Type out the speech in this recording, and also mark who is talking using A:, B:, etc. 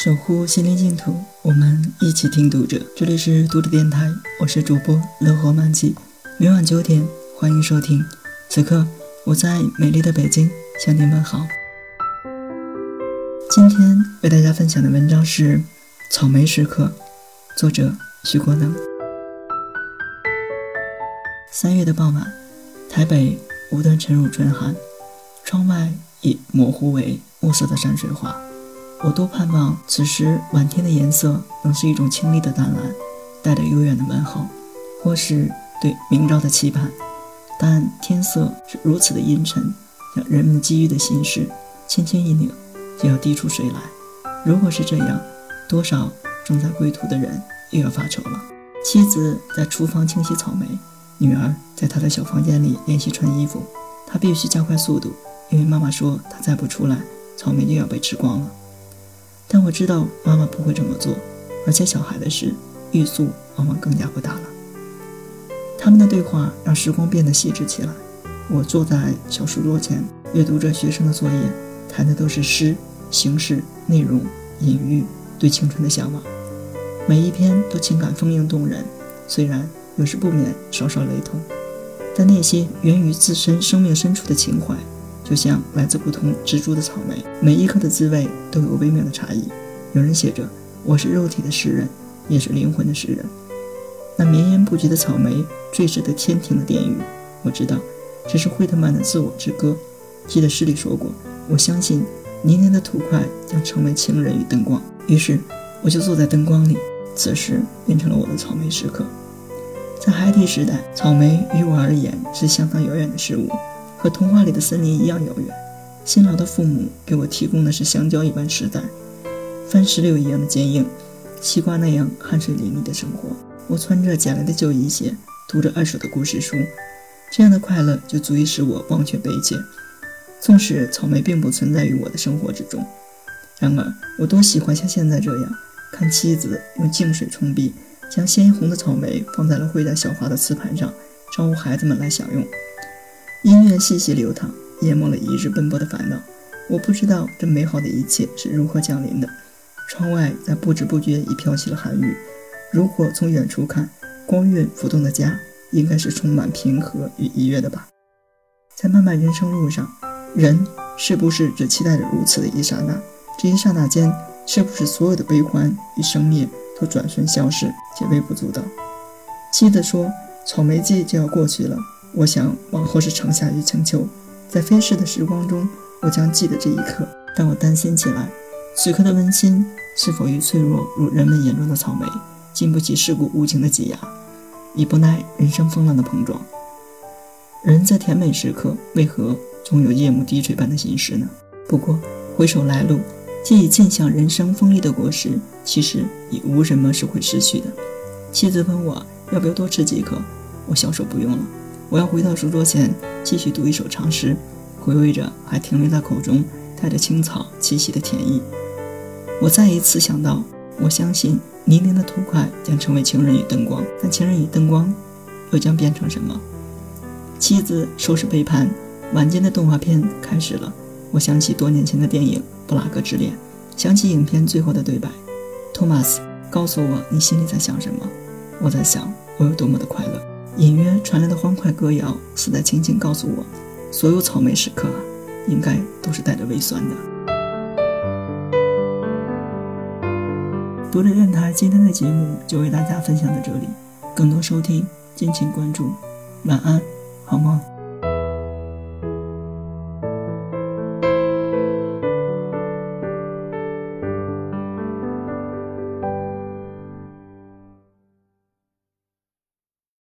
A: 守护心灵净土，我们一起听读者。这里是读者电台，我是主播乐活漫记，每晚九点欢迎收听。此刻我在美丽的北京向您问好。今天为大家分享的文章是《草莓时刻》，作者徐国能。三月的傍晚，台北无端沉入春寒，窗外已模糊为暮色的山水画。我多盼望此时晚天的颜色能是一种清丽的淡蓝，带着悠远的问候，或是对明朝的期盼。但天色是如此的阴沉，让人们积郁的心事轻轻一拧，就要滴出水来。如果是这样，多少正在归途的人又要发愁了。妻子在厨房清洗草莓，女儿在她的小房间里练习穿衣服。她必须加快速度，因为妈妈说她再不出来，草莓就要被吃光了。但我知道妈妈不会这么做，而且小孩的事，欲速往往更加不大了。他们的对话让时光变得细致起来。我坐在小书桌前，阅读着学生的作业，谈的都是诗、形式、内容、隐喻，对青春的向往。每一篇都情感丰盈动人，虽然有时不免稍稍雷同，但那些源于自身生命深处的情怀。就像来自不同植株的草莓，每一颗的滋味都有微妙的差异。有人写着：“我是肉体的诗人，也是灵魂的诗人。”那绵延不绝的草莓最值得天庭的殿宇，我知道，这是惠特曼的自我之歌。记得诗里说过：“我相信泥泞的土块将成为情人与灯光。”于是，我就坐在灯光里，此时变成了我的草莓时刻。在孩提时代，草莓于我而言是相当遥远的事物。和童话里的森林一样遥远，辛劳的父母给我提供的是香蕉一般实在、番石榴一样的坚硬、西瓜那样汗水淋漓的生活。我穿着捡来的旧衣鞋，读着二手的故事书，这样的快乐就足以使我忘却悲切。纵使草莓并不存在于我的生活之中，然而我多喜欢像现在这样，看妻子用净水冲壁，将鲜红的草莓放在了绘带小花的瓷盘上，招呼孩子们来享用。音乐细细流淌，淹没了一日奔波的烦恼。我不知道这美好的一切是如何降临的。窗外在不知不觉已飘起了寒雨。如果从远处看，光晕浮动的家应该是充满平和与愉悦的吧？在漫漫人生路上，人是不是只期待着如此的一刹那？这一刹那间，是不是所有的悲欢与生灭都转瞬消逝，且微不足道？妻子说：“草莓季就要过去了。”我想，往后是长夏与清秋，在飞逝的时光中，我将记得这一刻。但我担心起来，此刻的温馨是否与脆弱，如人们眼中的草莓，经不起世故无情的挤压，已不耐人生风浪的碰撞。人在甜美时刻，为何总有夜幕低垂般的心事呢？不过回首来路，既已尽享人生丰利的果实，其实已无什么是会失去的。妻子问我要不要多吃几颗，我笑说不用了。我要回到书桌前，继续读一首长诗，回味着还停留在口中带着青草气息的甜意。我再一次想到，我相信泥泞的土块将成为情人与灯光，但情人与灯光又将变成什么？妻子收拾杯盘，晚间的动画片开始了。我想起多年前的电影《布拉格之恋》，想起影片最后的对白：“托马斯，告诉我你心里在想什么？”我在想，我有多么的快乐。隐约传来的欢快歌谣，似在轻轻告诉我：所有草莓时刻，应该都是带着微酸的。读者电台今天的节目就为大家分享到这里，更多收听敬请关注。晚安，好梦。